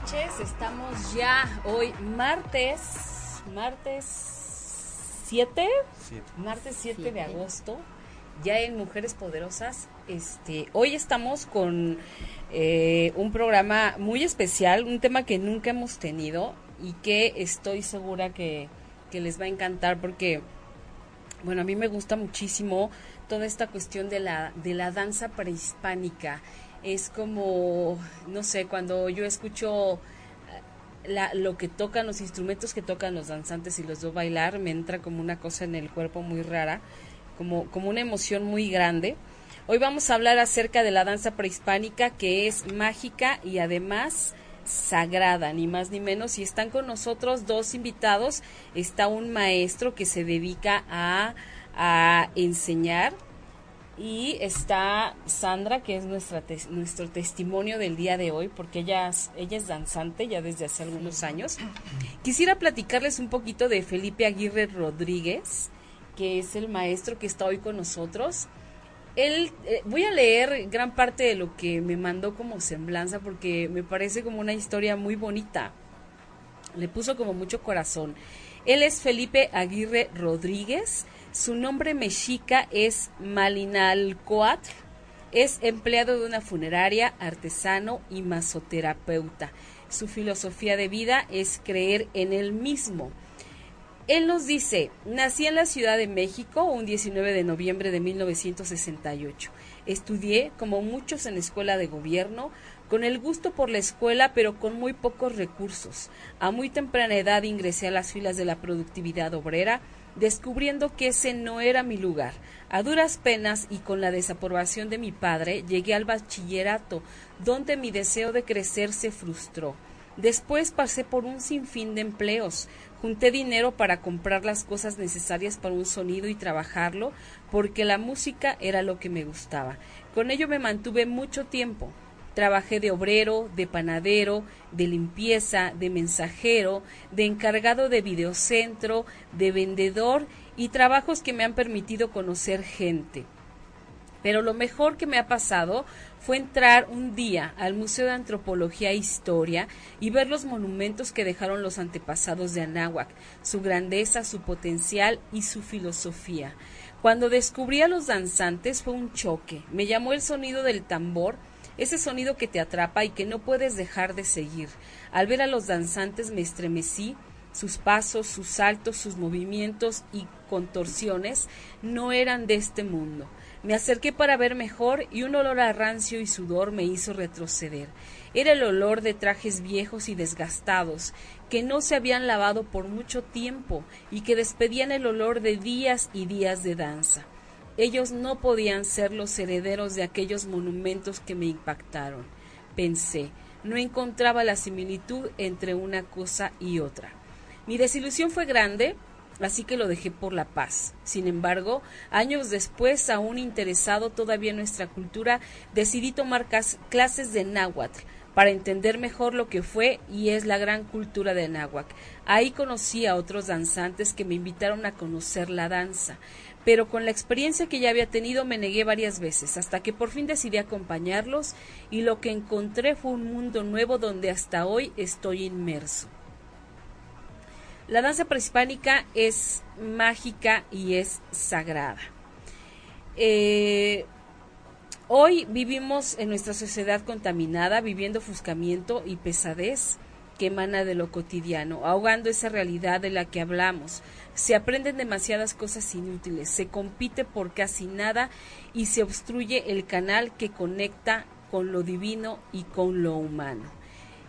Noches. Estamos ya hoy martes, martes 7, martes 7 de agosto, ya en Mujeres Poderosas. Este, hoy estamos con eh, un programa muy especial, un tema que nunca hemos tenido y que estoy segura que, que les va a encantar porque, bueno, a mí me gusta muchísimo toda esta cuestión de la, de la danza prehispánica. Es como, no sé, cuando yo escucho la, lo que tocan, los instrumentos que tocan los danzantes y los veo bailar, me entra como una cosa en el cuerpo muy rara, como, como una emoción muy grande. Hoy vamos a hablar acerca de la danza prehispánica que es mágica y además sagrada, ni más ni menos. Y están con nosotros dos invitados. Está un maestro que se dedica a, a enseñar y está Sandra, que es nuestra nuestro testimonio del día de hoy, porque ella, ella es danzante ya desde hace algunos años. Quisiera platicarles un poquito de Felipe Aguirre Rodríguez, que es el maestro que está hoy con nosotros. Él, eh, voy a leer gran parte de lo que me mandó como semblanza, porque me parece como una historia muy bonita. Le puso como mucho corazón. Él es Felipe Aguirre Rodríguez su nombre mexica es Malinalcoatl. Es empleado de una funeraria, artesano y masoterapeuta. Su filosofía de vida es creer en él mismo. Él nos dice, nací en la Ciudad de México un 19 de noviembre de 1968. Estudié, como muchos en escuela de gobierno, con el gusto por la escuela, pero con muy pocos recursos. A muy temprana edad ingresé a las filas de la productividad obrera, descubriendo que ese no era mi lugar. A duras penas y con la desaprobación de mi padre, llegué al bachillerato, donde mi deseo de crecer se frustró. Después pasé por un sinfín de empleos. Junté dinero para comprar las cosas necesarias para un sonido y trabajarlo, porque la música era lo que me gustaba. Con ello me mantuve mucho tiempo. Trabajé de obrero, de panadero, de limpieza, de mensajero, de encargado de videocentro, de vendedor y trabajos que me han permitido conocer gente. Pero lo mejor que me ha pasado fue entrar un día al Museo de Antropología e Historia y ver los monumentos que dejaron los antepasados de Anáhuac, su grandeza, su potencial y su filosofía. Cuando descubrí a los danzantes fue un choque. Me llamó el sonido del tambor ese sonido que te atrapa y que no puedes dejar de seguir. Al ver a los danzantes me estremecí, sus pasos, sus saltos, sus movimientos y contorsiones no eran de este mundo. Me acerqué para ver mejor y un olor a rancio y sudor me hizo retroceder. Era el olor de trajes viejos y desgastados, que no se habían lavado por mucho tiempo y que despedían el olor de días y días de danza. Ellos no podían ser los herederos de aquellos monumentos que me impactaron. Pensé, no encontraba la similitud entre una cosa y otra. Mi desilusión fue grande, así que lo dejé por la paz. Sin embargo, años después, aún interesado todavía en nuestra cultura, decidí tomar clases de náhuatl para entender mejor lo que fue y es la gran cultura de náhuatl. Ahí conocí a otros danzantes que me invitaron a conocer la danza pero con la experiencia que ya había tenido me negué varias veces, hasta que por fin decidí acompañarlos y lo que encontré fue un mundo nuevo donde hasta hoy estoy inmerso. La danza prehispánica es mágica y es sagrada. Eh, hoy vivimos en nuestra sociedad contaminada, viviendo ofuscamiento y pesadez que emana de lo cotidiano, ahogando esa realidad de la que hablamos, se aprenden demasiadas cosas inútiles, se compite por casi nada y se obstruye el canal que conecta con lo divino y con lo humano.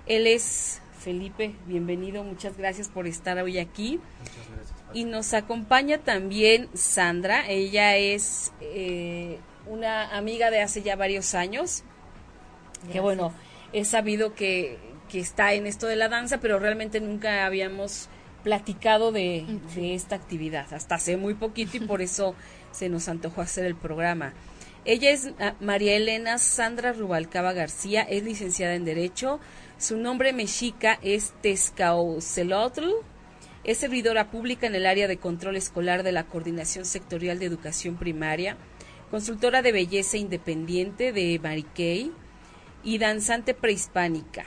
Él es Felipe, bienvenido, muchas gracias por estar hoy aquí. Muchas gracias. Y nos acompaña también Sandra, ella es eh, una amiga de hace ya varios años, que bueno, he sabido que, que, está en esto de la danza, pero realmente nunca habíamos platicado de, de esta actividad, hasta hace muy poquito y por eso se nos antojó hacer el programa. Ella es ah, María Elena Sandra Rubalcaba García, es licenciada en Derecho. Su nombre mexica es Tezcaocelotl. Es servidora pública en el área de control escolar de la Coordinación Sectorial de Educación Primaria, consultora de belleza independiente de Mariquey y danzante prehispánica.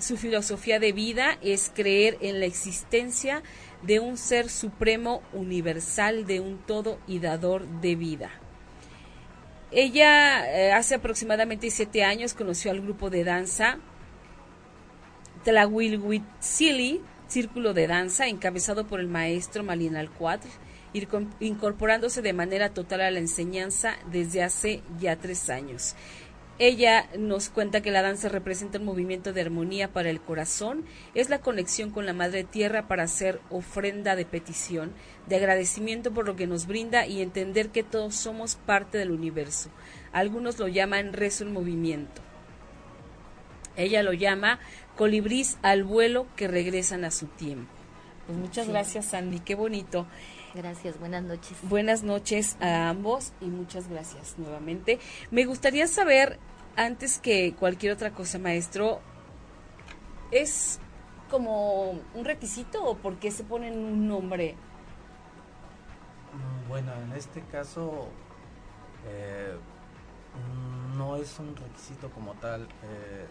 Su filosofía de vida es creer en la existencia de un ser supremo universal, de un todo y dador de vida. Ella eh, hace aproximadamente siete años conoció al grupo de danza Tlahuilhuitzili, Círculo de Danza, encabezado por el maestro Malin Alcuatl, incorporándose de manera total a la enseñanza desde hace ya tres años. Ella nos cuenta que la danza representa un movimiento de armonía para el corazón, es la conexión con la Madre Tierra para hacer ofrenda de petición, de agradecimiento por lo que nos brinda y entender que todos somos parte del universo. Algunos lo llaman rezo en movimiento. Ella lo llama colibrís al vuelo que regresan a su tiempo. Pues muchas gracias, Sandy, qué bonito. Gracias, buenas noches. Buenas noches a ambos y muchas gracias nuevamente. Me gustaría saber antes que cualquier otra cosa, maestro, ¿es como un requisito o por qué se ponen un nombre? Mm, bueno, en este caso eh, no es un requisito como tal, eh,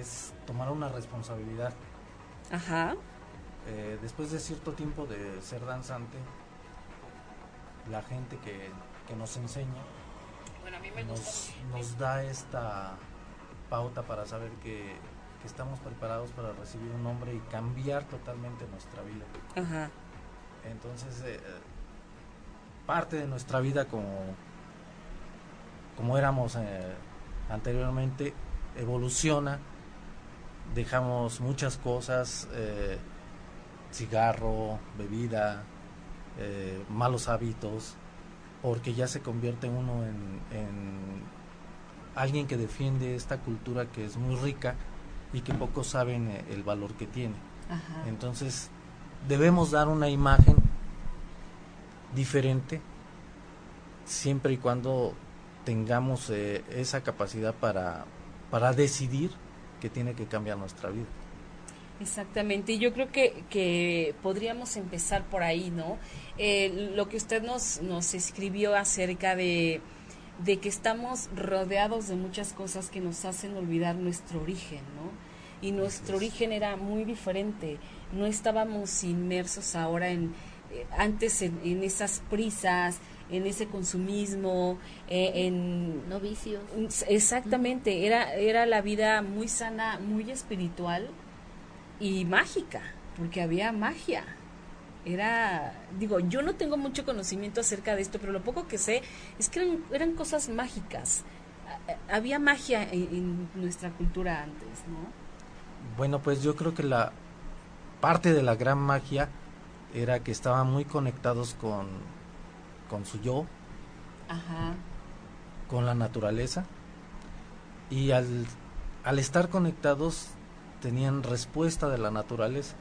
es tomar una responsabilidad. Ajá. Eh, después de cierto tiempo de ser danzante, la gente que, que nos enseña nos, da esta pauta para saber que, estamos preparados para recibir un nombre y cambiar totalmente nuestra vida. Entonces, eh, parte de nuestra vida como, como éramos eh, anteriormente evoluciona, dejamos muchas cosas, eh, cigarro, bebida, malos hábitos, porque ya se convierte uno en, alguien que defiende esta cultura que es muy rica y que pocos saben eh, el valor que tiene. Entonces, debemos dar una imagen diferente siempre y cuando tengamos eh, esa capacidad para, para decidir que tiene que cambiar nuestra vida. Exactamente, y yo creo que, que podríamos empezar por ahí, ¿no? Eh, lo que usted nos, nos escribió acerca de, de que estamos rodeados de muchas cosas que nos hacen olvidar nuestro origen, ¿no? Y nuestro origen era muy diferente, no estábamos inmersos ahora en, eh, antes en, en, esas prisas, en ese consumismo, eh, en... No vicios. Exactamente, era, era la vida muy sana, muy espiritual, y mágica, porque había magia. Era, digo, yo no tengo mucho conocimiento acerca de esto, pero lo poco que sé es que eran, eran cosas mágicas. Había magia en, nuestra cultura antes, ¿no? Bueno, pues yo creo que la parte de la gran magia era que estaban muy conectados con, con su yo, con la naturaleza, y al, al estar conectados tenían respuesta de la naturaleza,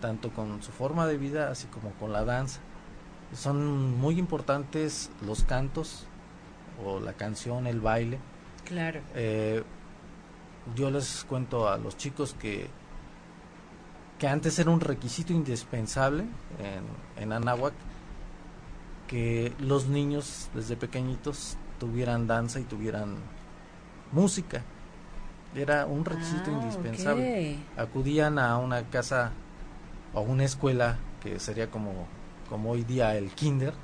tanto con su forma de vida así como con la danza. Son muy importantes los cantos o la canción, el baile. Claro. Eh, yo les cuento a los chicos que que antes era un requisito indispensable en, en Anáhuac que los niños desde pequeñitos tuvieran danza y tuvieran música. Era un requisito ah, indispensable. Acudían a una casa o una escuela que sería como, como hoy día el kinder,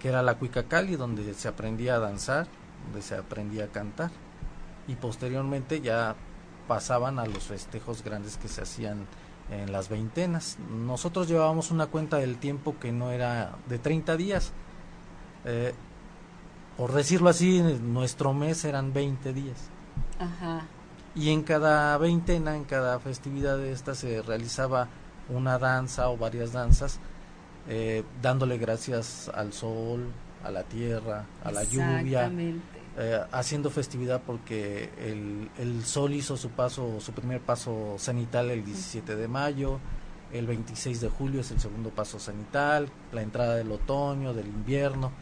que era la Cuicacali, donde se aprendía a danzar, donde se aprendía a cantar. Y posteriormente ya pasaban a los festejos grandes que se hacían en las veintenas. Nosotros llevábamos una cuenta del tiempo que no era de 30 días. Eh, por decirlo así, nuestro mes eran 20 días. Ajá. Y en cada veintena, en cada festividad de esta se realizaba una danza o varias danzas, eh, dándole gracias al sol, a la tierra, a la lluvia, eh, haciendo festividad porque el, el, sol hizo su paso, su primer paso cenital el 17 de mayo, el 26 de julio es el segundo paso cenital, la entrada del otoño, del invierno.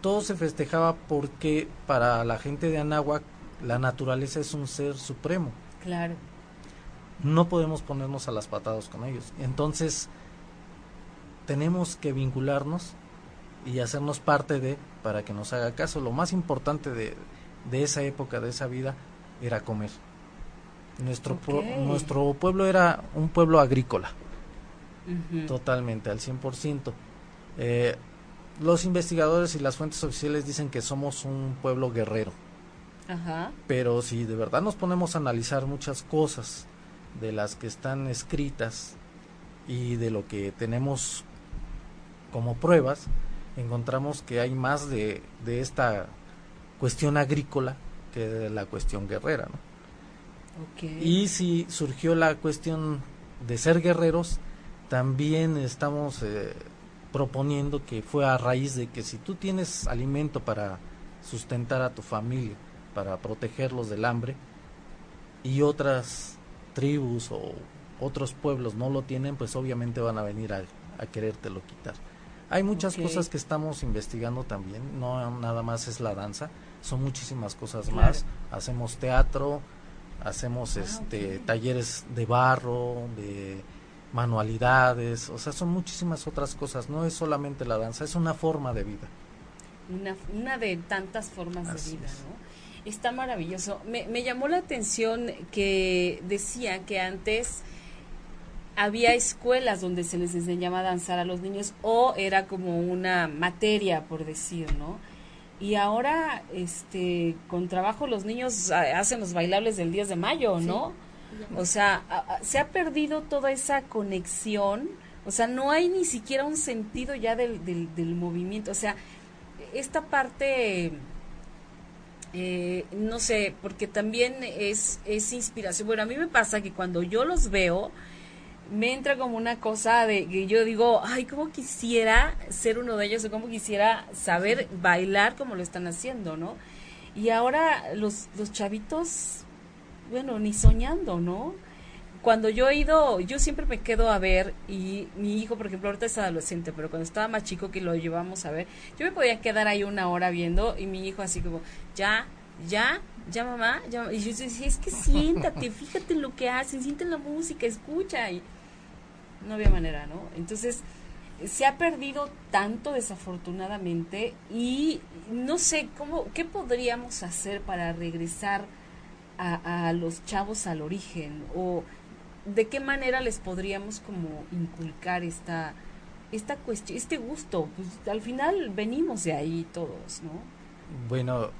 Todo se festejaba porque para la gente de Anáhuac la naturaleza es un ser supremo. Claro. No podemos ponernos a las patadas con ellos. Entonces, tenemos que vincularnos y hacernos parte de para que nos haga caso. Lo más importante de, de esa época, de esa vida, era comer. Nuestro, nuestro pueblo era un pueblo agrícola, totalmente, al 100%. Eh, los investigadores y las fuentes oficiales dicen que somos un pueblo guerrero. Pero si de verdad nos ponemos a analizar muchas cosas de las que están escritas y de lo que tenemos como pruebas, encontramos que hay más de, de esta cuestión agrícola que de la cuestión guerrera. ¿no? Y si surgió la cuestión de ser guerreros, también estamos eh, proponiendo que fue a raíz de que si tú tienes alimento para sustentar a tu familia, para protegerlos del hambre, y otras tribus o otros pueblos no lo tienen, pues obviamente van a venir a, a querértelo quitar. Hay muchas cosas que estamos investigando también, no nada más es la danza, son muchísimas cosas más. Hacemos teatro, hacemos ah, este talleres de barro, de manualidades, o sea, son muchísimas otras cosas, no es solamente la danza, es una forma de vida. Una, una de tantas formas de vida, ¿no? Está maravilloso. Me, me llamó la atención que decía que antes había escuelas donde se les enseñaba a danzar a los niños o era como una materia, por decir, ¿no? y ahora este con trabajo los niños hacen los bailables del 10 de mayo, ¿no? O sea, se ha perdido toda esa conexión, o sea, no hay ni siquiera un sentido ya del, del, movimiento, o sea, esta parte, eh, no sé, porque también es, es inspiración, bueno, a mí me pasa que cuando yo los veo, me entra como una cosa de que yo digo, ay, cómo quisiera ser uno de ellos o cómo quisiera saber bailar como lo están haciendo, ¿no? Y ahora los, los chavitos, bueno, ni soñando, ¿no? Cuando yo he ido, yo siempre me quedo a ver y mi hijo, por ejemplo, ahorita es adolescente, pero cuando estaba más chico que lo llevamos a ver, yo me podía quedar ahí una hora viendo y mi hijo así como, ya, ya, ya mamá, ya, y yo decía, es que siéntate, fíjate en lo que hacen, siente la música, escucha. Y, no había manera, ¿no? Entonces, se ha perdido tanto desafortunadamente y no sé cómo, qué podríamos hacer para regresar a, los chavos al origen o de qué manera les podríamos como inculcar esta esta cuestión, este gusto, pues al final venimos de ahí todos, ¿no? Bueno,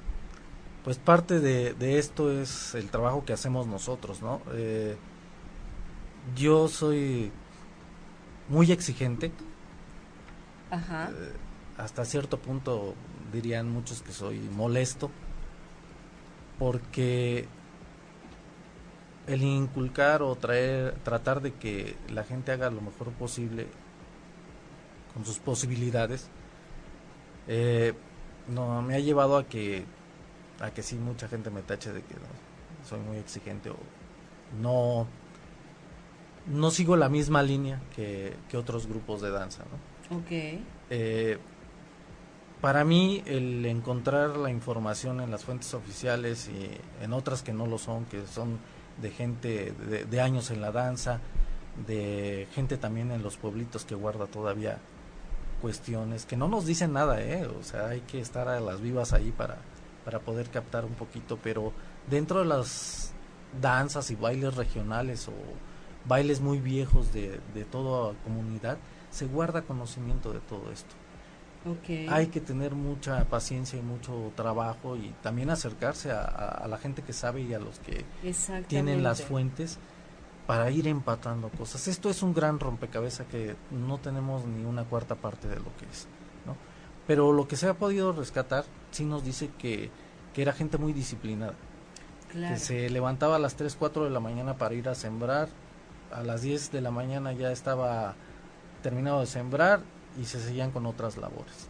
pues parte de, de esto es el trabajo que hacemos nosotros, ¿no? Eh, yo soy muy exigente. Ajá. Eh, hasta cierto punto dirían muchos que soy molesto porque el inculcar o traer tratar de que la gente haga lo mejor posible con sus posibilidades eh, no me ha llevado a que a que sí mucha gente me tache de que soy muy exigente o no no sigo la misma línea que, otros grupos de danza, ¿no? Ok. Eh, para mí, el encontrar la información en las fuentes oficiales y en otras que no lo son, que son de gente de, años en la danza, de gente también en los pueblitos que guarda todavía cuestiones que no nos dicen nada, ¿eh? O sea, hay que estar a las vivas ahí para, para poder captar un poquito, pero dentro de las danzas y bailes regionales o bailes muy viejos de, de toda comunidad, se guarda conocimiento de todo esto. Hay que tener mucha paciencia y mucho trabajo y también acercarse a, la gente que sabe y a los que tienen las fuentes para ir empatando cosas. Esto es un gran rompecabezas que no tenemos ni una cuarta parte de lo que es. ¿no? Pero lo que se ha podido rescatar sí nos dice que, que era gente muy disciplinada. Que se levantaba a las 3, 4 de la mañana para ir a sembrar, a las 10 de la mañana ya estaba terminado de sembrar y se seguían con otras labores.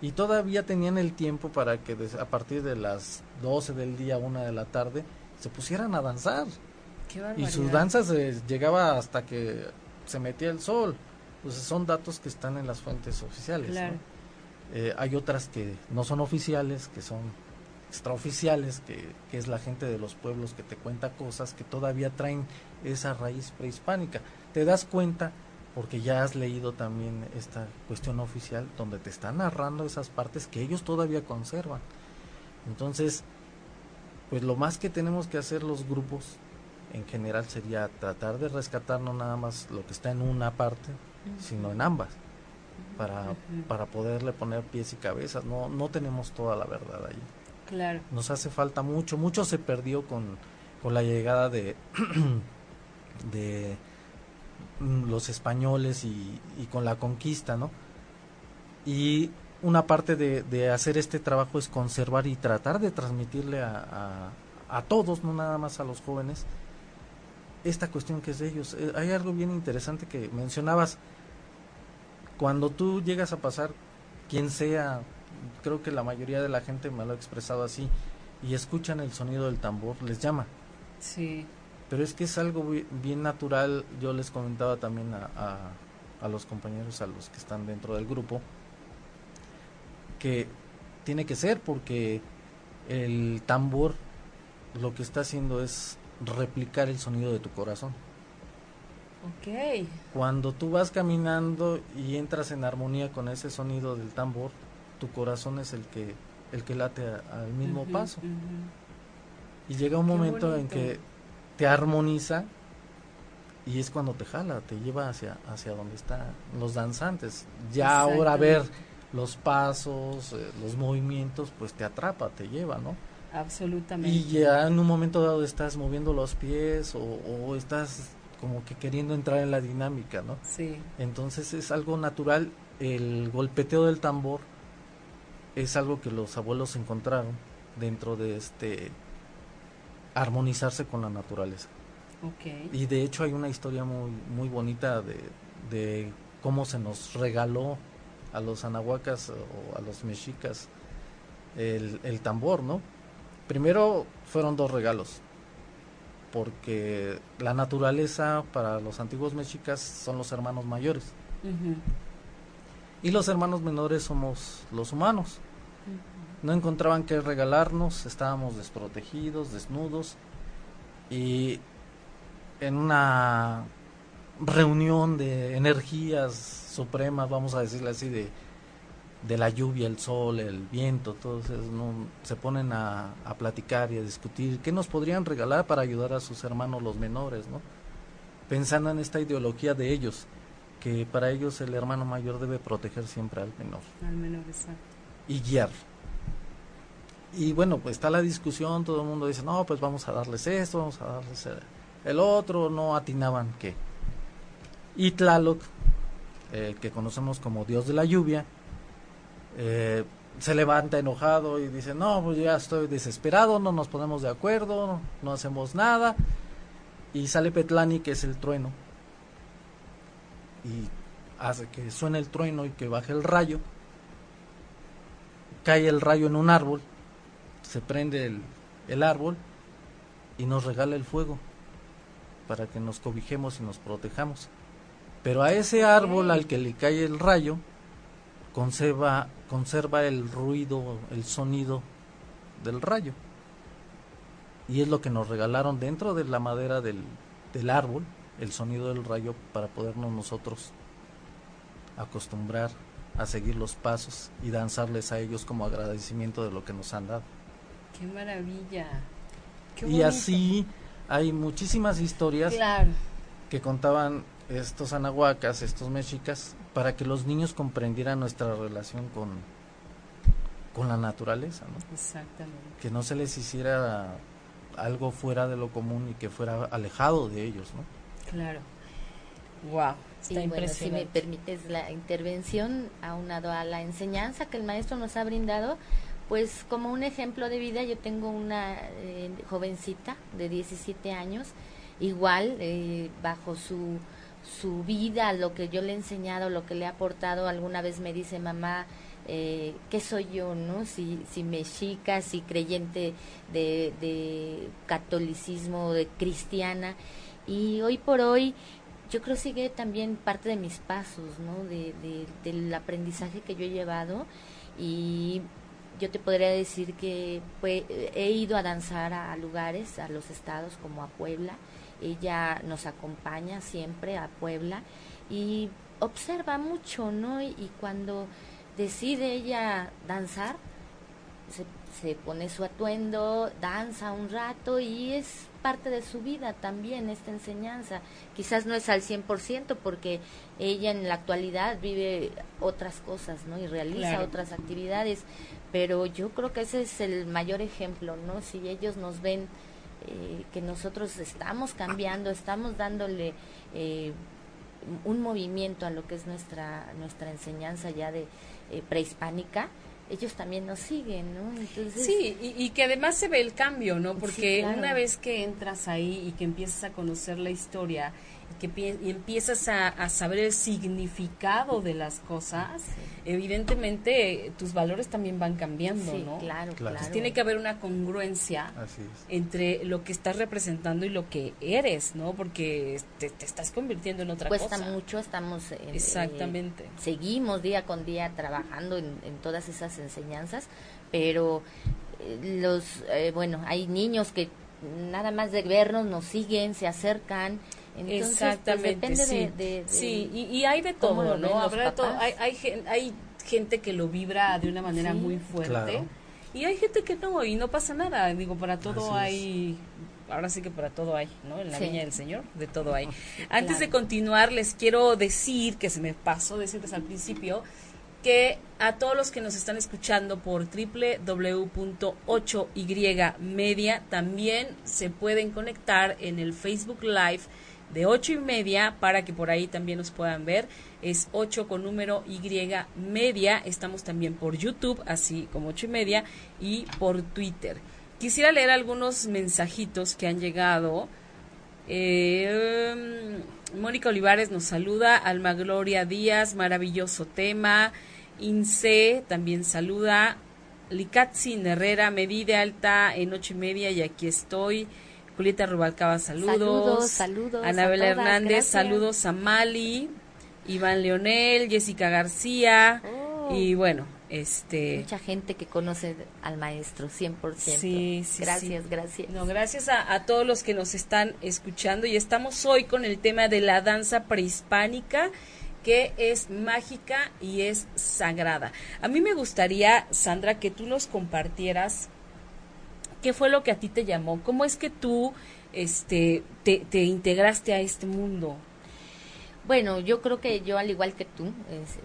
Y todavía tenían el tiempo para que a partir de las 12 del día, 1 de la tarde, se pusieran a danzar. y su danza se llegaba hasta que se metía el sol. Entonces son datos que están en las fuentes oficiales. Eh, hay otras que no son oficiales, que son extraoficiales, que, que es la gente de los pueblos que te cuenta cosas que todavía traen esa raíz prehispánica. Te das cuenta porque ya has leído también esta cuestión oficial donde te están narrando esas partes que ellos todavía conservan. Entonces, pues lo más que tenemos que hacer los grupos en general sería tratar de rescatar no nada más lo que está en una parte, sino en ambas, para, para poderle poner pies y cabezas. No, no tenemos toda la verdad ahí. Claro. Nos hace falta mucho, mucho se perdió con, con la llegada de, de los españoles y, con la conquista, ¿no? Y una parte de, hacer este trabajo es conservar y tratar de transmitirle a, a, a todos, no nada más a los jóvenes, esta cuestión que es de ellos. Eh, hay algo bien interesante que mencionabas. Cuando tú llegas a pasar, quien sea, creo que la mayoría de la gente me lo ha expresado así, y escuchan el sonido del tambor, les llama. Sí. Pero es que es algo bien natural, yo les comentaba también a, a, a los compañeros, a los que están dentro del grupo, que tiene que ser porque el tambor lo que está haciendo es replicar el sonido de tu corazón. Ok. Cuando tú vas caminando y entras en armonía con ese sonido del tambor, tu corazón es el que el que late al mismo paso. Y llega un momento en que te armoniza y es cuando te jala, te lleva hacia hacia donde están los danzantes. Ya ahora ver los pasos, eh, los movimientos, pues te atrapa, te lleva, ¿no? Absolutamente. Y ya en un momento dado estás moviendo los pies o, estás como que queriendo entrar en la dinámica, ¿no? Sí. Entonces es algo natural. El golpeteo del tambor es algo que los abuelos encontraron dentro de este armonizarse con la naturaleza. Okay. Y de hecho hay una historia muy muy bonita de, de cómo se nos regaló a los anahuacas o a los mexicas el, el tambor, ¿no? Primero fueron dos regalos, porque la naturaleza para los antiguos mexicas son los hermanos mayores. Y los hermanos menores somos los humanos. No encontraban qué regalarnos, estábamos desprotegidos, desnudos. Y en una reunión de energías supremas, vamos a decirle así, de, de la lluvia, el sol, el viento, todos ¿no? se ponen a, platicar y a discutir qué nos podrían regalar para ayudar a sus hermanos los menores, ¿no? Pensando en esta ideología de ellos, que para ellos el hermano mayor debe proteger siempre al menor. Al menor, exacto. Y guiar. Y bueno, pues está la discusión, todo el mundo dice, no, pues vamos a darles esto, vamos a darles el otro, no atinaban qué. Y Tlaloc, eh, que conocemos como Dios de la lluvia, eh, se levanta enojado y dice, no, pues ya estoy desesperado, no nos ponemos de acuerdo, no hacemos nada. Y sale Petlani, que es el trueno, y hace que suene el trueno y que baje el rayo. Cae el rayo en un árbol, se prende el, el árbol y nos regala el fuego para que nos cobijemos y nos protejamos. Pero a ese árbol al que le cae el rayo, conserva, conserva el ruido, el sonido del rayo. Y es lo que nos regalaron dentro de la madera del, del árbol, el sonido del rayo, para podernos nosotros acostumbrar a seguir los pasos y danzarles a ellos como agradecimiento de lo que nos han dado. ¡Qué maravilla! y así hay muchísimas historias claro. que contaban estos anahuacas, estos mexicas, para que los niños comprendieran nuestra relación con, con la naturaleza, ¿no? Exactamente. Que no se les hiciera algo fuera de lo común y que fuera alejado de ellos, ¿no? Claro. Wow. Y bueno, si me permites la intervención aunado a la enseñanza que el maestro nos ha brindado, pues como un ejemplo de vida, yo tengo una eh, jovencita de 17 años, igual eh, bajo su, su vida, lo que yo le he enseñado, lo que le he aportado, alguna vez me dice mamá, eh, qué soy yo, ¿no? Si, si mexica, si creyente de, de catolicismo, de cristiana. Y hoy por hoy yo creo sigue también parte de mis pasos, ¿no? De, de, del aprendizaje que yo he llevado y yo te podría decir que pues, he ido a danzar a, lugares, a los estados como a Puebla. Ella nos acompaña siempre a Puebla y observa mucho, ¿no? Y, cuando decide ella danzar, se, se, pone su atuendo, danza un rato y es parte de su vida también esta enseñanza. Quizás no es al 100% porque ella en la actualidad vive otras cosas, ¿no? Y realiza otras actividades, pero yo creo que ese es el mayor ejemplo, ¿no? Si ellos nos ven eh, que nosotros estamos cambiando, estamos dándole eh, un movimiento a lo que es nuestra nuestra enseñanza ya de eh, prehispánica, ellos también nos siguen, ¿no? Entonces, sí, y, que además se ve el cambio, ¿no? Porque una vez que entras ahí y que empiezas a conocer la historia y que y empiezas a, saber el significado de las cosas, evidentemente tus valores también van cambiando, ¿no? Claro, claro. Entonces tiene que haber una congruencia entre lo que estás representando y lo que eres, ¿no? Porque te, estás convirtiendo en otra cosa. Cuesta mucho, estamos en, Exactamente. seguimos día con día trabajando en, todas esas enseñanzas, pero eh, los, eh, bueno, hay niños que nada más de vernos nos siguen, se acercan, entonces, pues, Exactamente, sí. De, sí, y, hay de todo, ¿no? Habrá todo. Hay, hay, hay, gente que lo vibra de una manera muy fuerte y hay gente que no, y no pasa nada. Digo, para todo hay... Ahora sí que para todo hay, ¿no? En la viña del Señor, de todo hay. Antes de continuar, les quiero decir, que se me pasó decirles al principio, que a todos los que nos están escuchando por www.8y media también se pueden conectar en el Facebook Live de ocho y media para que por ahí también nos puedan ver. Es 8 con número Y media. Estamos también por YouTube, así como ocho y media, y por Twitter. Quisiera leer algunos mensajitos que han llegado. Eh, Mónica Olivares nos saluda. Alma Gloria Díaz, maravilloso tema. Ince también saluda. Licatzin Herrera, medida alta en ocho y media y aquí estoy. Julieta Rubalcaba, saludos. Saludos, Anabel Hernández, saludos a Mali. Iván Leonel, Jessica García. Oh. Y bueno, este... Mucha gente que conoce al maestro, 100%. Sí, sí, gracias, gracias. No, gracias a, a, todos los que nos están escuchando y estamos hoy con el tema de la danza prehispánica que es mágica y es sagrada. A mí me gustaría, Sandra, que tú nos compartieras ¿Qué fue lo que a ti te llamó? ¿Cómo es que tú este, te, integraste a este mundo? Bueno, yo creo que yo, al igual que tú,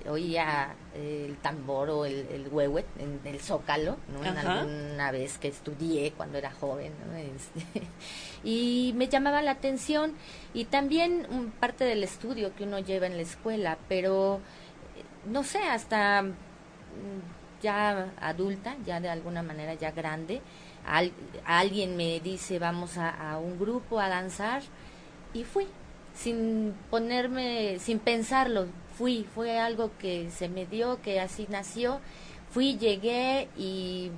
oía el tambor o el, el huehue en el zócalo, ¿no? En alguna vez que estudié cuando era joven, ¿no? Este, y me llamaba la atención y también parte del estudio que uno lleva en la escuela, pero no sé, hasta mm, ya adulta, ya de alguna manera ya grande, alguien me dice vamos a, un grupo a danzar y fui sin ponerme, sin pensarlo, fui, fue algo que se me dio, que así nació, fui, llegué y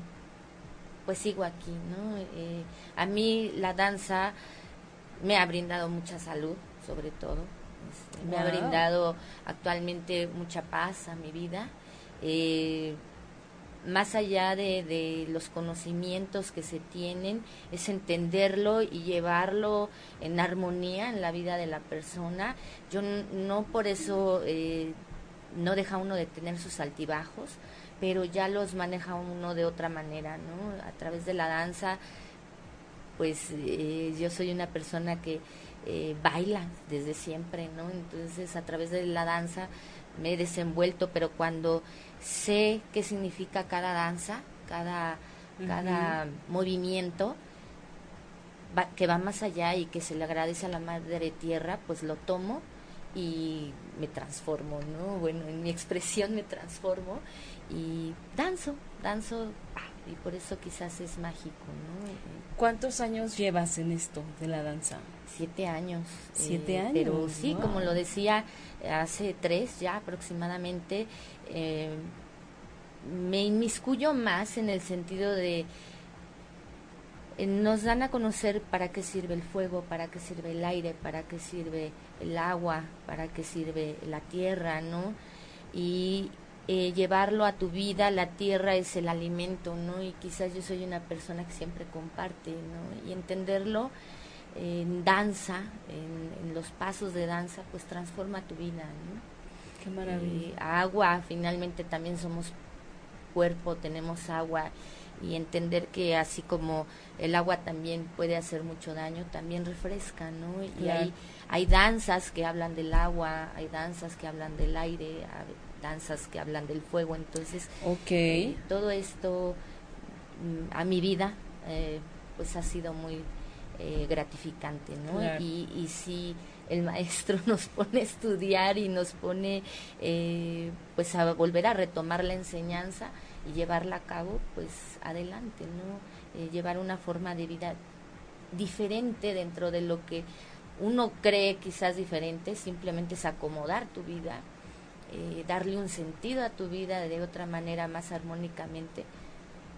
pues sigo aquí, ¿no? Eh, a mí la danza me ha brindado mucha salud, sobre todo, este, me ha brindado actualmente mucha paz a mi vida. Eh, más allá de, los conocimientos que se tienen, es entenderlo y llevarlo en armonía en la vida de la persona. Yo no por eso eh, no deja uno de tener sus altibajos, pero ya los maneja uno de otra manera, ¿no? A través de la danza, pues eh, yo soy una persona que eh, baila desde siempre, ¿no? Entonces a través de la danza me he desenvuelto, pero cuando sé qué significa cada danza, cada, cada movimiento, que va más allá y que se le agradece a la Madre Tierra, pues lo tomo y me transformo, ¿no? Bueno, en mi expresión me transformo y danzo, danzo y por eso quizás es mágico, ¿no? ¿Cuántos años llevas en esto de la danza? Siete años. Siete eh, años. Pero sí, como lo decía, hace tres ya aproximadamente, eh, me inmiscuyo más en el sentido de eh, nos dan a conocer para qué sirve el fuego, para qué sirve el aire, para qué sirve el agua, para qué sirve la tierra, ¿no? Y eh, llevarlo a tu vida, la tierra es el alimento, ¿no? Y quizás yo soy una persona que siempre comparte, ¿no? Y entenderlo en danza, en, los pasos de danza, pues transforma tu vida, ¿no? Qué maravilla. Agua, finalmente también somos cuerpo, tenemos agua y entender que así como el agua también puede hacer mucho daño, también refresca, ¿no? Y hay, hay danzas que hablan del agua, hay danzas que hablan del aire, danzas que hablan del fuego, entonces okay. Eh, todo esto mm, a mi vida eh, pues ha sido muy eh, gratificante, ¿no? Y, y si el maestro nos pone a estudiar y nos pone pues a volver a retomar la enseñanza, y llevarla a cabo, pues adelante, ¿no? Eh, llevar una forma de vida diferente dentro de lo que uno cree quizás diferente, simplemente es acomodar tu vida, eh, darle un sentido a tu vida de otra manera más armónicamente.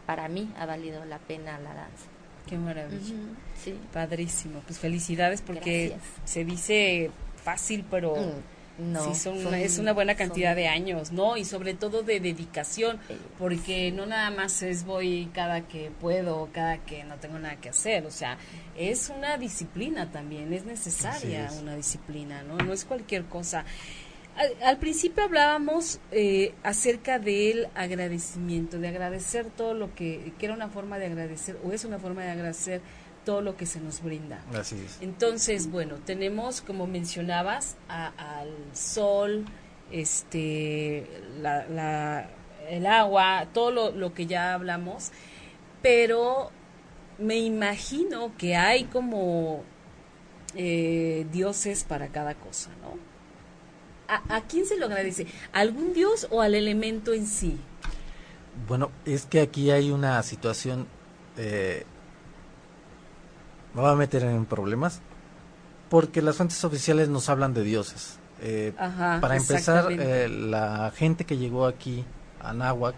Para mí ha valido la pena la danza. Qué maravilla. sí. Padrísimo. Pues felicidades porque se dice fácil, pero... Mm. No, sí, es una buena cantidad de años, ¿no? Y sobre todo de dedicación, porque no nada más es voy cada que puedo, cada que no tengo nada que hacer, o sea, es una disciplina también, es necesaria una disciplina, ¿no? No es cualquier cosa. Al, principio hablábamos eh, acerca del agradecimiento, de agradecer todo lo que, que era una forma de agradecer, o es una forma de agradecer todo lo que se nos brinda. Así es. Entonces, bueno, tenemos, como mencionabas, al sol, este, la, el agua, todo lo, lo, que ya hablamos, pero me imagino que hay como eh, dioses para cada cosa, ¿no? ¿A, ¿A quién se lo agradece? ¿A algún dios o al elemento en sí? Bueno, es que aquí hay una situación eh, me va a meter en problemas porque las fuentes oficiales nos hablan de dioses. Eh, para empezar, eh, la gente que llegó aquí a Nahuac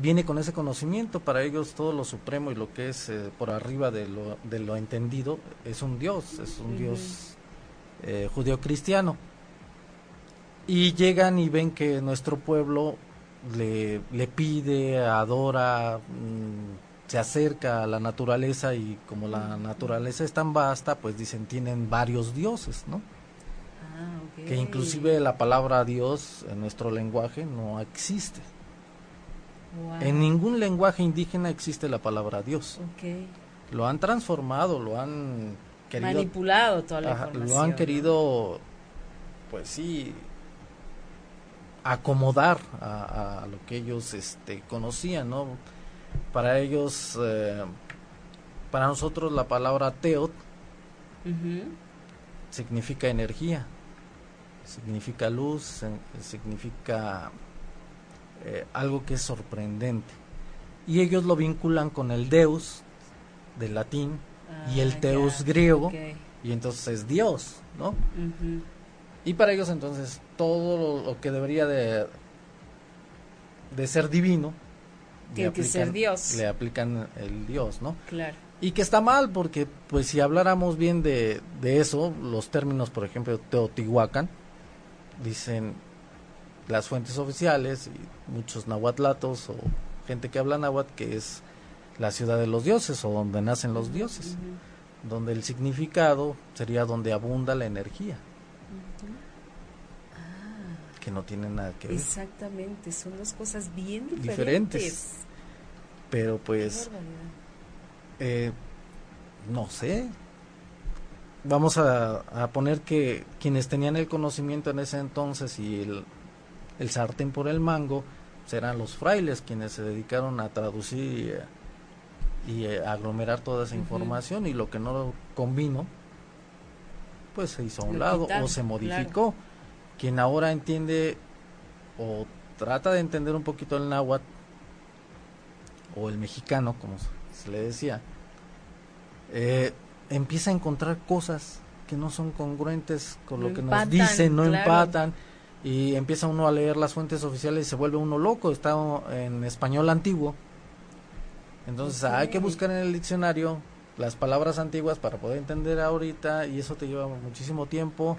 viene con ese conocimiento. Para ellos todo lo supremo y lo que es eh, por arriba de lo, de lo entendido es un dios, es un dios judío-cristiano. Y llegan y ven que nuestro pueblo le, le pide, adora, mm, se acerca a la naturaleza y como la naturaleza es tan vasta, pues dicen tienen varios dioses, ¿no? Ah, Que inclusive la palabra Dios en nuestro lenguaje no existe. En ningún lenguaje indígena existe la palabra Dios. Lo han transformado, lo han querido manipulado toda la información, Lo han querido, pues sí, acomodar a, a, lo que ellos este, conocían, ¿no? Para ellos, eh, para nosotros la palabra teot significa energía, significa luz, significa eh, algo que es sorprendente. Y ellos lo vinculan con el deus del latín y el ah, teus griego, y entonces es Dios, ¿no? Y para ellos entonces todo lo, que debería de, de ser divino tiene que ser Dios. Le aplican el Dios, ¿no? Claro. Y que está mal, porque pues si habláramos bien de, de eso, los términos, por ejemplo, Teotihuacán, dicen las fuentes oficiales y muchos nahuatlatos o gente que habla náhuatl que es la ciudad de los dioses o donde nacen los dioses, donde el significado sería donde abunda la energía que no tienen nada que ver. Exactamente, son dos cosas bien diferentes. diferentes. Pero pues, eh, no sé. Vamos a, a, poner que quienes tenían el conocimiento en ese entonces y el, el sartén por el mango serán los frailes quienes se dedicaron a traducir y, eh, aglomerar toda esa información y lo que no combino pues se hizo a un lado o se modificó. Quien ahora entiende o trata de entender un poquito el náhuatl o el mexicano, como se le decía, eh, empieza a encontrar cosas que no son congruentes con lo que nos dicen, no empatan y empieza uno a leer las fuentes oficiales y se vuelve uno loco, está en español antiguo. Entonces hay que buscar en el diccionario las palabras antiguas para poder entender ahorita y eso te lleva muchísimo tiempo.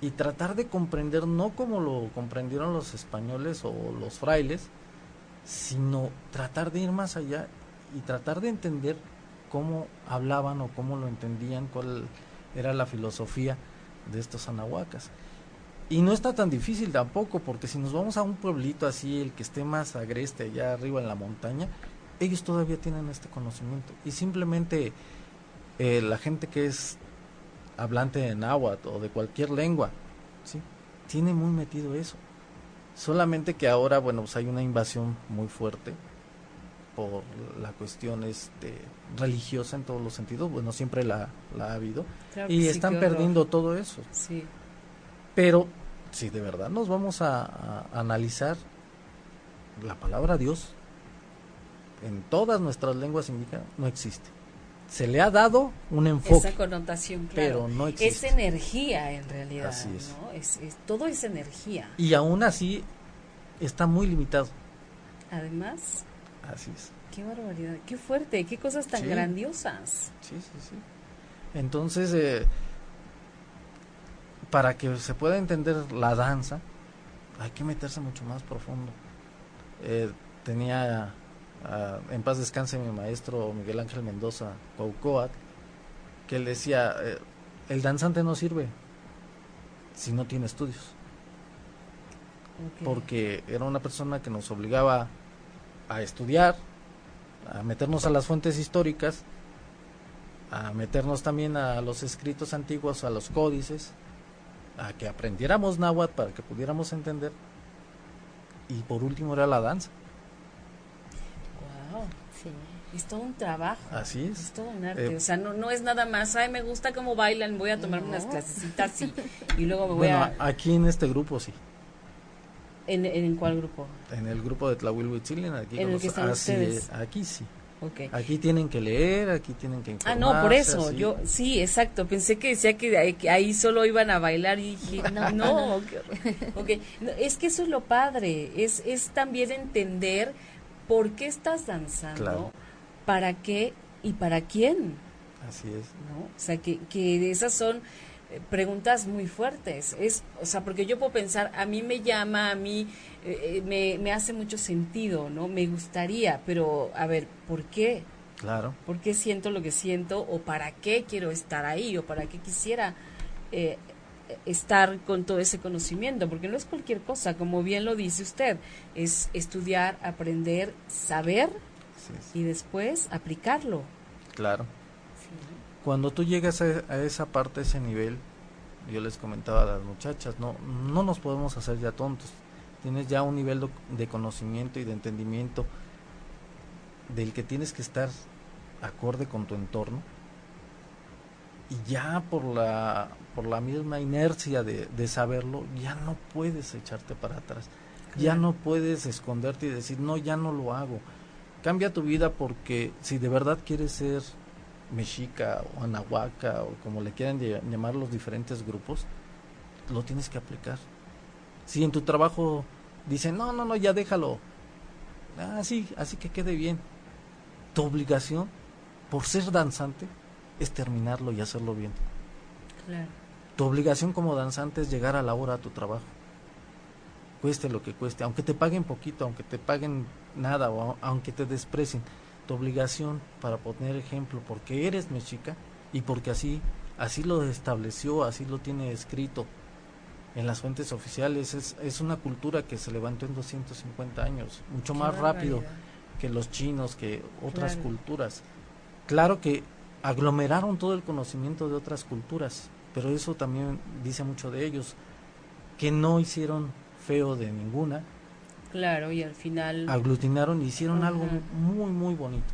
Y tratar de comprender no como lo comprendieron los españoles o los frailes, sino tratar de ir más allá y tratar de entender cómo hablaban o cómo lo entendían, cuál era la filosofía de estos anahuacas. Y no está tan difícil tampoco, porque si nos vamos a un pueblito así, el que esté más agreste, allá arriba en la montaña, ellos todavía tienen este conocimiento. Y simplemente eh, la gente que es hablante de náhuatl o de cualquier lengua, ¿sí? tiene muy metido eso. Solamente que ahora, bueno, pues hay una invasión muy fuerte por la cuestión este, religiosa en todos los sentidos. Bueno, siempre la, ha habido. y están perdiendo todo eso. Sí. Pero si de verdad nos vamos a, analizar, la palabra Dios en todas nuestras lenguas indica no existe. Se le ha dado un enfoque. Esa connotación, Pero no existe. Es energía en realidad. Así es. es, todo es energía. Y aún así está muy limitado. Además. Así es. Qué barbaridad, qué fuerte, qué cosas tan grandiosas. Sí, sí, sí. Entonces, eh, para que se pueda entender la danza, hay que meterse mucho más profundo. Eh, tenía en paz descanse mi maestro Miguel Ángel Mendoza Cuaucoat, que él decía, eh, el danzante no sirve si no tiene estudios. Porque era una persona que nos obligaba a estudiar, a meternos a las fuentes históricas, a meternos también a los escritos antiguos, a los códices, a que aprendiéramos náhuatl para que pudiéramos entender. Y por último era la danza. Es todo un trabajo. Así es. Es todo un arte. Eh, o sea, no, no es nada más, ay, me gusta cómo bailan, voy a tomarme unas clasecitas y, y luego me voy bueno, a... aquí en este grupo sí. ¿En, ¿En, cuál grupo? En el grupo de Tlahuilhuitzilin, aquí. ¿En el que están ustedes? Aquí sí. Aquí tienen que leer, aquí tienen que informarse. Ah, no, por eso, yo, sí, exacto, pensé que decía que, ahí solo iban a bailar y dije, no, no, okay. es que eso es lo padre, es, es también entender por qué estás danzando, para qué y para quién. Así es. ¿no? O sea, que, que esas son eh, preguntas muy fuertes. Es, o sea, porque yo puedo pensar, a mí me llama, a mí eh, me, me, hace mucho sentido, ¿no? Me gustaría, pero a ver, ¿por qué? Claro. ¿Por qué siento lo que siento? ¿O para qué quiero estar ahí? ¿O para qué quisiera eh, estar con todo ese conocimiento? Porque no es cualquier cosa, como bien lo dice usted, es estudiar, aprender, saber y después aplicarlo. Claro. Cuando tú llegas a, esa parte, a ese nivel, yo les comentaba a las muchachas, no, no nos podemos hacer ya tontos. Tienes ya un nivel de conocimiento y de entendimiento del que tienes que estar acorde con tu entorno y ya por la por la misma inercia de, de saberlo ya no puedes echarte para atrás ya no puedes esconderte y decir no ya no lo hago cambia tu vida porque si de verdad quieres ser mexica o anahuaca o como le quieran llamar los diferentes grupos, lo tienes que aplicar. Si en tu trabajo dicen, no, no, no, ya déjalo, así, ah, así que quede bien. Tu obligación, por ser danzante, es terminarlo y hacerlo bien. Tu obligación como danzante es llegar a la hora a tu trabajo. Cueste lo que cueste, aunque te paguen poquito, aunque te paguen nada o aunque te desprecien tu obligación para poner ejemplo porque eres mexica y porque así así lo estableció, así lo tiene escrito en las fuentes oficiales. Es, es una cultura que se levantó en 250 años, mucho más rápido que los chinos, que otras culturas. Claro que aglomeraron todo el conocimiento de otras culturas, pero eso también dice mucho de ellos, que no hicieron feo de ninguna, Claro, y al final... Aglutinaron y hicieron algo muy, muy bonito.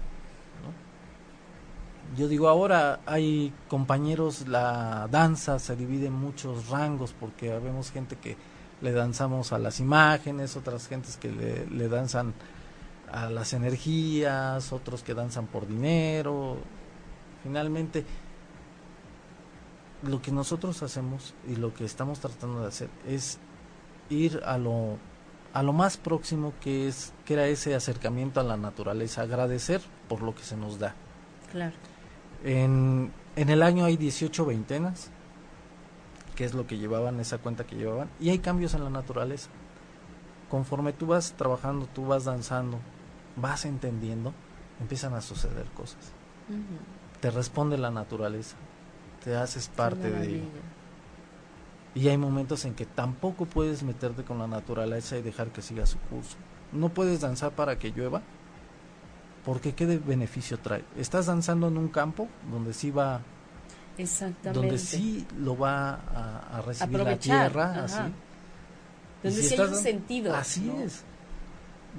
yo digo, ahora hay compañeros, la danza se divide en muchos rangos porque vemos gente que le danzamos a las imágenes, otras gentes que le, le danzan a las energías, otros que danzan por dinero. Finalmente, lo que nosotros hacemos y lo que estamos tratando de hacer es ir a lo a lo más próximo que es que era ese acercamiento a la naturaleza, agradecer por lo que se nos da. Claro. En, en el año hay 18 veintenas, que es lo que llevaban, esa cuenta que llevaban, y hay cambios en la naturaleza. Conforme tú vas trabajando, tú vas danzando, vas entendiendo, empiezan a suceder cosas. Te responde la naturaleza, te haces parte de ello. Y hay momentos en que tampoco puedes meterte con la naturaleza y dejar que siga su curso. No puedes danzar para que llueva, porque qué beneficio trae. Estás danzando en un campo donde sí va Exactamente. donde sí lo va a, a recibir la tierra, así. Donde sí hay un sentido. Así es.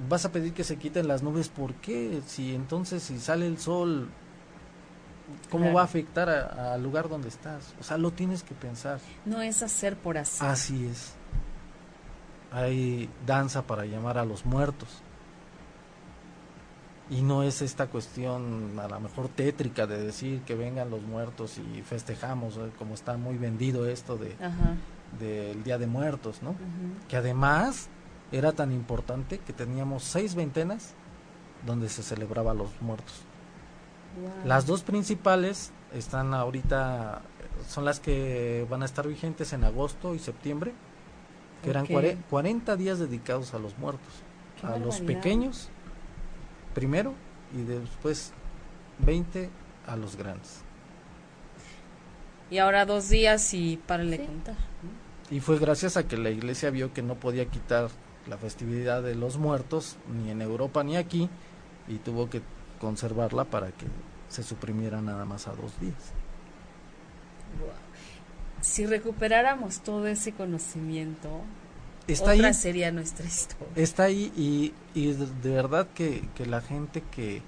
Vas a pedir que se quiten las nubes, ¿por qué? Si entonces si sale el sol, ¿cómo va a afectar al lugar donde estás? O sea, lo tienes que pensar. No es hacer por hacer. Así es. Hay danza para llamar a los muertos y no es esta cuestión a lo mejor tétrica de decir que vengan los muertos y festejamos ¿eh? como está muy vendido esto de del día de muertos no que además era tan importante que teníamos seis veintenas donde se celebraba los muertos las dos principales están ahorita son las que van a estar vigentes en agosto y septiembre que eran 40 días dedicados a los muertos a los pequeños primero y después 20 a los grandes. Y ahora dos días y para le contar. Y fue gracias a que la iglesia vio que no podía quitar la festividad de los muertos, ni en Europa ni aquí, y tuvo que conservarla para que se suprimiera nada más a dos días. Si recuperáramos todo ese conocimiento, está otra ahí, sería nuestra historia. Está ahí y, y de, de, verdad que, que, la gente que,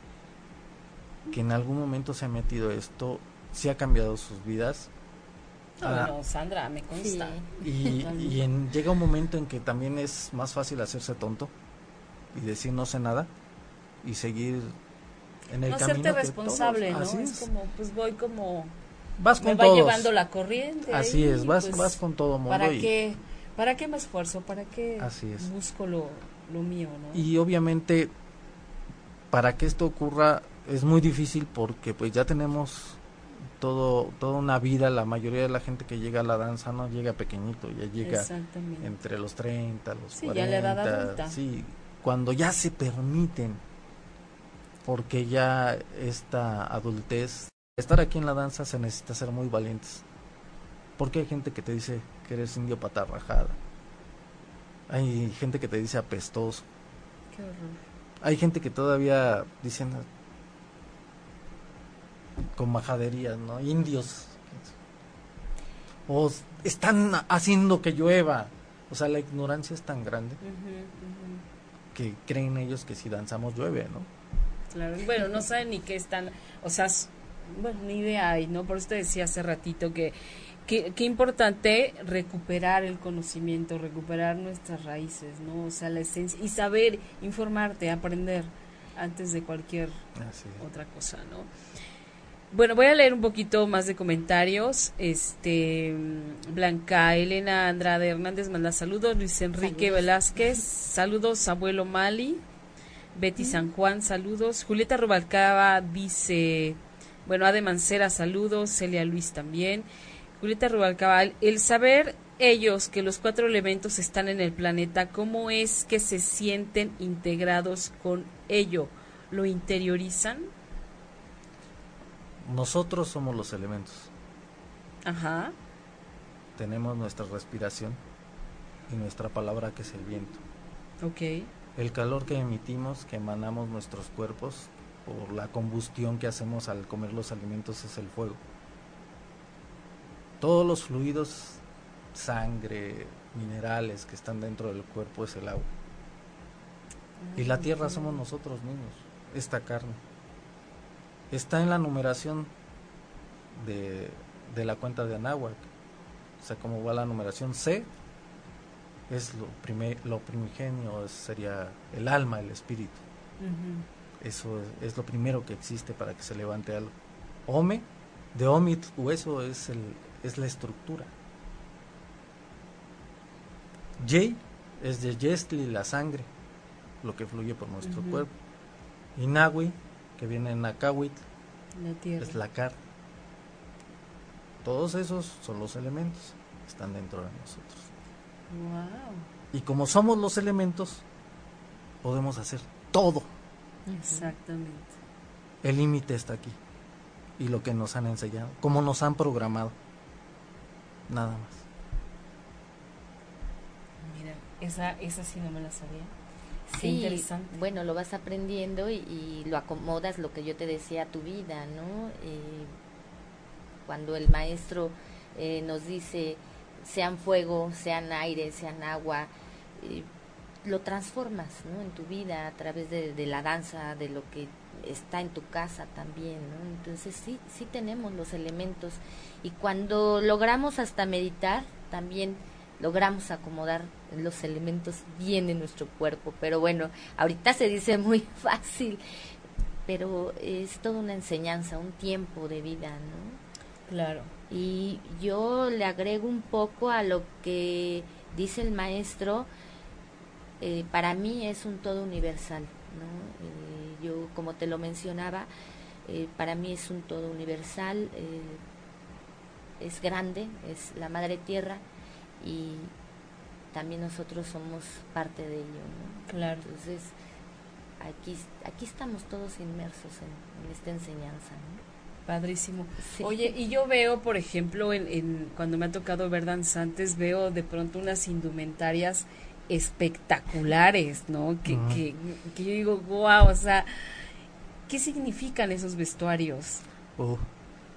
que en algún momento se ha metido esto, sí ha cambiado sus vidas. No, ah, no Sandra, me consta. Sí. Y, y en, llega un momento en que también es más fácil hacerse tonto y decir no sé nada y seguir en el no camino. hacerte responsable, todos, ¿no? Es. es como, pues voy como... Vas con me va llevando la corriente. Así es, vas, pues, vas con todo mundo. ¿Para y, qué? ¿Para qué me esfuerzo? ¿Para qué Así es. busco lo, lo mío? ¿no? Y obviamente, para que esto ocurra, es muy difícil porque pues ya tenemos todo toda una vida, la mayoría de la gente que llega a la danza no llega pequeñito, ya llega entre los 30, los sí, 40. Ya la edad adulta. Sí, cuando ya se permiten, porque ya esta adultez, estar aquí en la danza se necesita ser muy valientes. Porque hay gente que te dice que eres indio patarrajada. Hay gente que te dice apestoso. Qué horror. Hay gente que todavía dicen con majaderías, ¿no? Indios. O están haciendo que llueva. O sea, la ignorancia es tan grande uh -huh, uh -huh. que creen ellos que si danzamos llueve, ¿no? Claro. Bueno, no saben ni qué están, o sea, bueno, ni idea hay, ¿no? Por eso te decía hace ratito que qué importante recuperar el conocimiento, recuperar nuestras raíces, ¿no? O sea, la esencia y saber informarte, aprender antes de cualquier otra cosa, ¿no? Bueno, voy a leer un poquito más de comentarios. Este Blanca Elena Andrade Hernández manda saludos, Luis Enrique saludos. Velázquez, saludos abuelo Mali, Betty. San Juan, saludos, Julieta Rubalcaba dice, bueno, Ade Mancera, saludos, Celia Luis también. Julieta Rubalcabal, el saber ellos que los cuatro elementos están en el planeta, ¿cómo es que se sienten integrados con ello? ¿Lo interiorizan? Nosotros somos los elementos. Ajá. Tenemos nuestra respiración y nuestra palabra que es el viento. Ok. El calor que emitimos, que emanamos nuestros cuerpos por la combustión que hacemos al comer los alimentos es el fuego todos los fluidos, sangre, minerales que están dentro del cuerpo es el agua. Y la tierra somos nosotros mismos, esta carne. está en la numeración de, la cuenta de Anáhuac. O sea, como va la numeración C, es lo, primer, lo primigenio, sería el alma, el espíritu. Eso es, lo primero que existe para que se levante algo. Ome, de omit, hueso es, el, es la estructura. J es de Yestli, la sangre, lo que fluye por nuestro cuerpo. Y Nahui, que viene en Nakawit, es la carne. Todos esos son los elementos que están dentro de nosotros. Y como somos los elementos, podemos hacer todo. Exactamente. El límite está aquí. Y lo que nos han enseñado, como nos han programado. Nada más. Mira, esa, esa sí no me la sabía. Sí, interesante. bueno, lo vas aprendiendo y, lo acomodas, lo que yo te decía, a tu vida, ¿no? Eh, cuando el maestro eh, nos dice, sean fuego, sean aire, sean agua, lo transformas ¿no? en tu vida a través de, la danza, de lo que está en tu casa también. ¿no? Entonces sí, sí tenemos los elementos y cuando logramos hasta meditar, también logramos acomodar los elementos bien en nuestro cuerpo. Pero bueno, ahorita se dice muy fácil, pero es toda una enseñanza, un tiempo de vida, ¿no? Claro. Y yo le agrego un poco a lo que dice el maestro, eh, para mí es un todo universal, ¿no? Eh, yo, como te lo mencionaba, eh, para mí es un todo universal, es grande, es la madre tierra y también nosotros somos parte de ello, ¿no? Claro. Entonces, aquí, aquí estamos todos inmersos en, esta enseñanza, ¿no? Padrísimo. Oye, y yo veo, por ejemplo, en, en, cuando me ha tocado ver danzantes, veo de pronto unas indumentarias espectaculares, ¿no? Que, que, que, yo digo, wow, o sea, ¿qué significan esos vestuarios? Oh.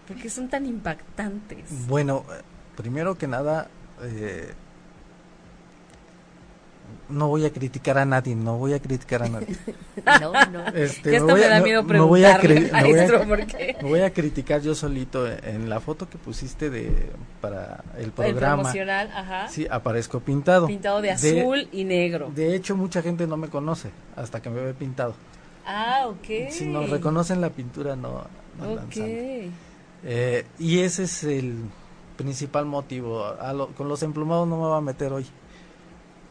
¿Por qué son tan impactantes? Bueno, primero que nada, eh, no voy a criticar a nadie, no voy a criticar a nadie. no, no. Este, esto me, da miedo voy a, voy a, criticar yo solito en la foto que pusiste de para el programa. El ajá. Sí, aparezco pintado. Pintado de azul y negro. De hecho, mucha gente no me conoce hasta que me ve pintado. Ah, ok. Si no reconocen la pintura, no. no eh, y ese es el principal motivo. con los emplumados no me va a meter hoy.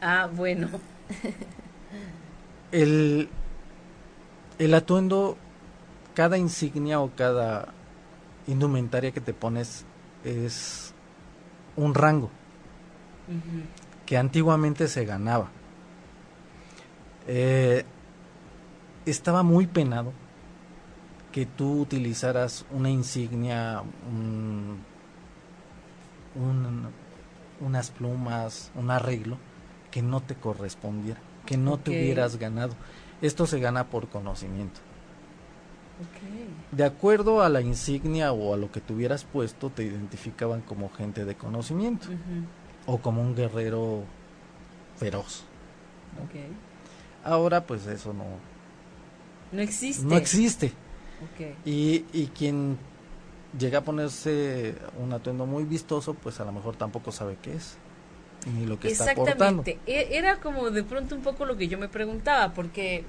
Ah, bueno. el, el atuendo, cada insignia o cada indumentaria que te pones es un rango que antiguamente se ganaba. Eh, estaba muy penado que tú utilizaras una insignia, unas plumas, un arreglo que no te correspondiera, que no te hubieras ganado. Esto se gana por conocimiento. De acuerdo a la insignia o a lo que tuvieras puesto, te identificaban como gente de conocimiento o como un guerrero feroz. Ahora pues eso no... No existe. No existe. Y, y quien llega a ponerse un atuendo muy vistoso, pues a lo mejor tampoco sabe qué es ni lo que Exactamente. E, Era como de pronto un poco lo que yo me preguntaba, porque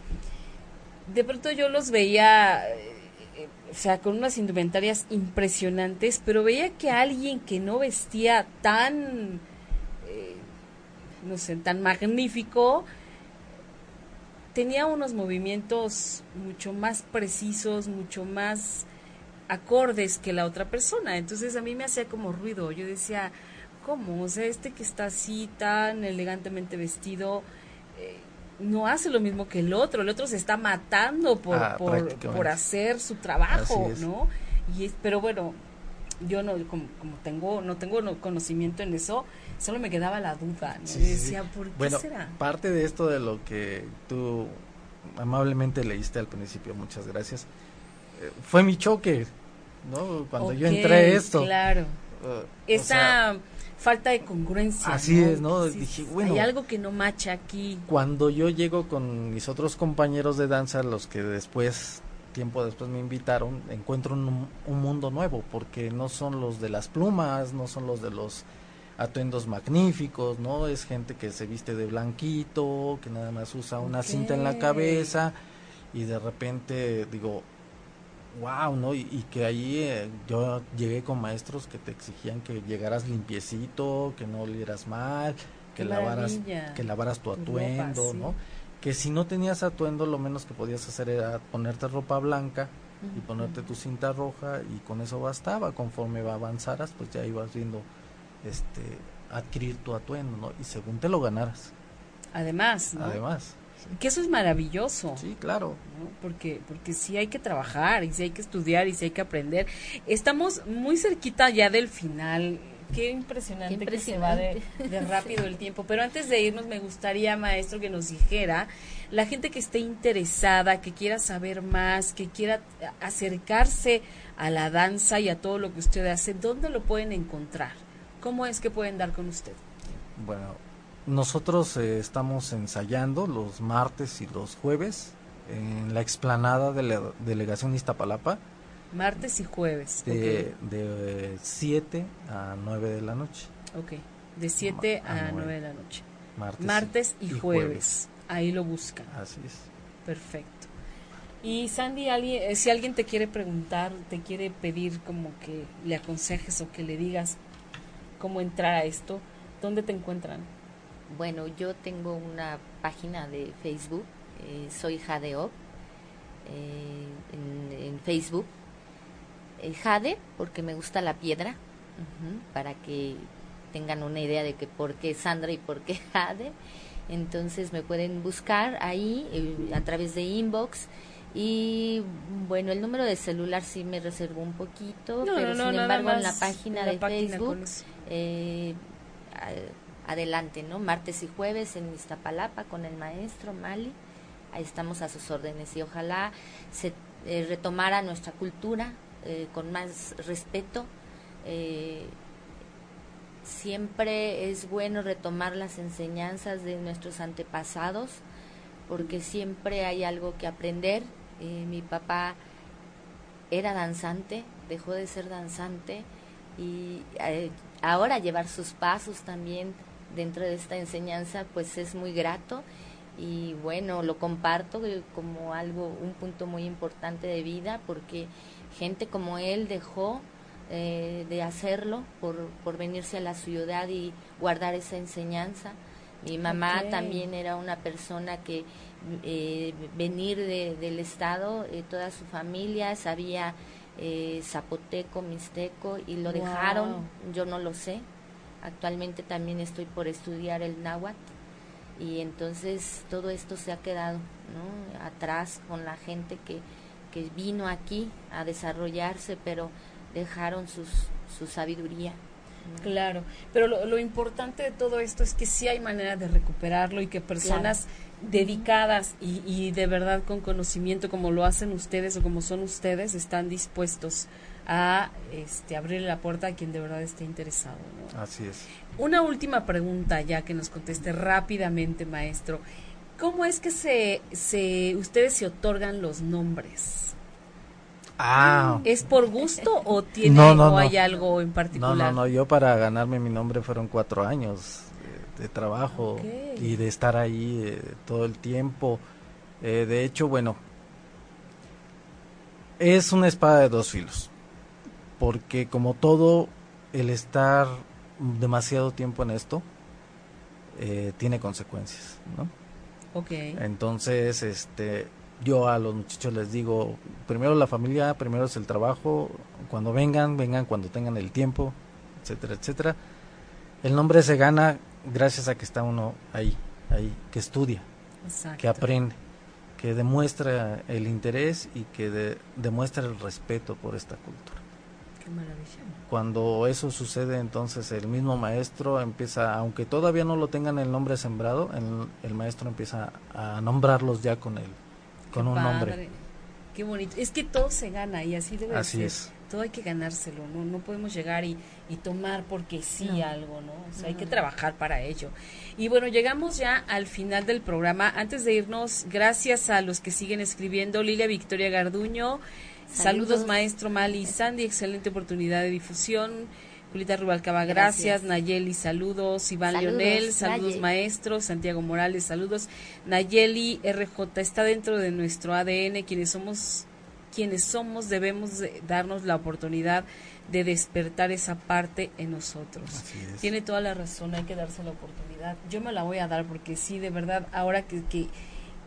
de pronto yo los veía, eh, o sea, con unas indumentarias impresionantes, pero veía que alguien que no vestía tan, eh, no sé, tan magnífico, tenía unos movimientos mucho más precisos, mucho más acordes que la otra persona. Entonces a mí me hacía como ruido. Yo decía, ¿cómo? O sea, este que está así tan elegantemente vestido eh, no hace lo mismo que el otro. El otro se está matando por, ah, por, hacer su trabajo, ¿no? Y pero bueno, yo no como, tengo no tengo conocimiento en eso, solo me quedaba la duda, ¿no? y decía, ¿por qué bueno, será? Parte de esto de lo que tú amablemente leíste al principio, muchas gracias. Eh, fue mi choque, ¿no? Cuando yo entré esto. Claro. Uh, Esa falta de congruencia. Así es, ¿no? Dije, bueno. Hay algo que no macha aquí. Cuando yo llego con mis otros compañeros de danza, los que después tiempo después me invitaron, encuentro un, un, mundo nuevo, porque no son los de las plumas, no son los de los atuendos magníficos, ¿no? Es gente que se viste de blanquito, que nada más usa una cinta en la cabeza y de repente digo, wow, ¿no? Y, que ahí eh, yo llegué con maestros que te exigían que llegaras limpiecito, que no olieras mal, que lavaras, que lavaras tu atuendo, ¿no? Que si no tenías atuendo, lo menos que podías hacer era ponerte ropa blanca y ponerte tu cinta roja y con eso bastaba. Conforme avanzaras, pues ya ibas viendo este adquirir tu atuendo, ¿no? Y según te lo ganaras. Además, ¿no? Además. Que eso es maravilloso. Sí, claro. Porque, porque sí hay que trabajar y sí hay que estudiar y sí hay que aprender. Estamos muy cerquita ya del final. Qué impresionante, que se va de, rápido el tiempo. Pero antes de irnos, me gustaría, maestro, que nos dijera, la gente que esté interesada, que quiera saber más, que quiera acercarse a la danza y a todo lo que usted hace, ¿dónde lo pueden encontrar? ¿Cómo es que pueden dar con usted? Bueno, nosotros eh, estamos ensayando los martes y los jueves en la explanada de la delegación Iztapalapa. Martes y jueves. De 7 a 9 de la noche. Ok, de 7 a, 9 de la noche. Martes, y, jueves. Ahí lo buscan. Así es. Perfecto. Y Sandy, eh, si alguien te quiere preguntar, te quiere pedir como que le aconsejes o que le digas cómo entrar a esto, ¿dónde te encuentran? Bueno, yo tengo una página de Facebook, eh, soy Jadeop, eh, en, Facebook. Eh, Jade, porque me gusta la piedra, para que tengan una idea de que por qué Sandra y por qué Jade. Entonces me pueden buscar ahí eh, a través de inbox. Y bueno, el número de celular sí me reservó un poquito, pero sin embargo en la página de Facebook adelante, ¿no? Martes y jueves en Iztapalapa con el maestro Mali. Ahí estamos a sus órdenes y ojalá se eh, retomara nuestra cultura eh, con más respeto. Eh, siempre es bueno retomar las enseñanzas de nuestros antepasados porque siempre hay algo que aprender. mi papá era danzante, dejó de ser danzante y ahora llevar sus pasos también dentro de esta enseñanza pues es muy grato. Y bueno, lo comparto como algo, un punto muy importante de vida porque gente como él dejó eh, de hacerlo por, por venirse a la ciudad y guardar esa enseñanza. Mi mamá también era una persona que eh, venir del estado, eh, toda su familia sabía zapoteco, mixteco y lo dejaron, yo no lo sé, Actualmente también estoy por estudiar el náhuatl y entonces todo esto se ha quedado ¿no? atrás con la gente que, que vino aquí a desarrollarse, pero dejaron sus, su sabiduría. Claro, pero lo, importante de todo esto es que sí hay manera de recuperarlo y que personas dedicadas y, y, de verdad con conocimiento como lo hacen ustedes o como son ustedes están dispuestos a este, abrirle la puerta a quien de verdad esté interesado. Así es. Una última pregunta ya que nos conteste rápidamente, maestro. ¿Cómo es que se, se ustedes se otorgan los nombres? Ah. ¿Es por gusto o tiene o hay algo en particular? No, no, no. Yo para ganarme mi nombre fueron cuatro años de, trabajo y de estar ahí eh, todo el tiempo. Eh, de hecho, bueno, es una espada de dos filos porque como todo, el estar demasiado tiempo en esto eh, tiene consecuencias, ¿no? Ok. Entonces, este, yo a los muchachos les digo, primero la familia, primero es el trabajo, cuando vengan, vengan cuando tengan el tiempo, etcétera, etcétera. El nombre se gana gracias a que está uno ahí, ahí, que estudia, que aprende, que demuestra el interés y que demuestra el respeto por esta cultura. Cuando eso sucede, entonces el mismo maestro empieza, aunque todavía no lo tengan el nombre sembrado, el, maestro empieza a nombrarlos ya con él, con un nombre. Qué bonito. Es que todo se gana y así debe así Es. todo hay que ganárselo, ¿no? No podemos llegar y, y tomar porque sí algo, ¿no? O sea, hay que trabajar para ello. Y bueno, llegamos ya al final del programa. Antes de irnos, gracias a los que siguen escribiendo. Lilia Victoria Garduño, saludos, maestro Mali y Sandy, excelente oportunidad de difusión. Julita Rubalcaba, gracias. Nayeli, saludos. Iván Leonel, saludos maestros. Santiago Morales, saludos. Nayeli RJ, está dentro de nuestro ADN. Quienes somos, quienes somos debemos darnos la oportunidad de despertar esa parte en nosotros. Tiene toda la razón, hay que darse la oportunidad. Yo me la voy a dar porque sí, de verdad, ahora que, que,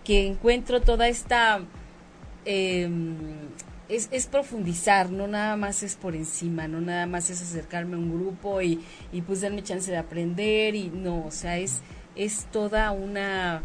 que encuentro toda esta... Eh, es, es, profundizar, no nada más es por encima, no nada más es acercarme a un grupo y, y pues darme chance de aprender y no, o sea, es, es toda una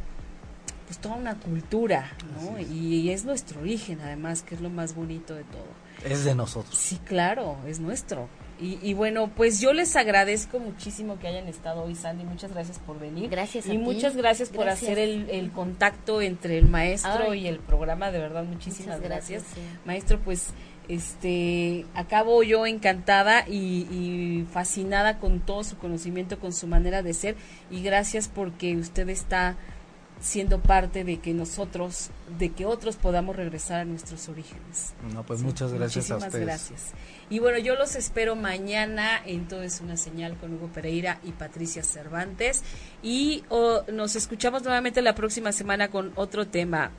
pues toda una cultura, ¿no? Y es nuestro origen además, que es lo más bonito de todo. Es de nosotros. Sí, claro, es nuestro. Y, y, bueno, pues yo les agradezco muchísimo que hayan estado hoy, Sandy. Muchas gracias por venir. Gracias. A y muchas gracias, por hacer el, el, contacto entre el maestro y el programa. De verdad, muchísimas gracias. gracias. Maestro, pues este acabo yo encantada y, y, fascinada con todo su conocimiento, con su manera de ser. Y gracias porque usted está siendo parte de que nosotros, de que otros podamos regresar a nuestros orígenes. No, pues muchas gracias a ustedes. gracias. Y bueno, yo los espero mañana en Todo es una señal con Hugo Pereira y Patricia Cervantes. Y nos escuchamos nuevamente la próxima semana con otro tema.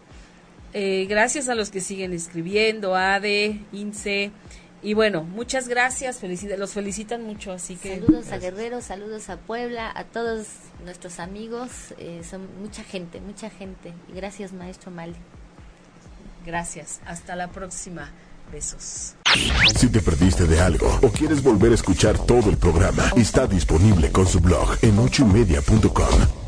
Eh, gracias a los que siguen escribiendo, ADE, INSE. Y bueno, muchas gracias, los felicitan mucho, así que... Saludos a Guerrero, saludos a Puebla, a todos nuestros amigos, eh, son mucha gente, mucha gente. Y gracias, maestro Mali. Gracias, hasta la próxima. Besos. Si te perdiste de algo o quieres volver a escuchar todo el programa, está disponible con su blog en ochoymedia.com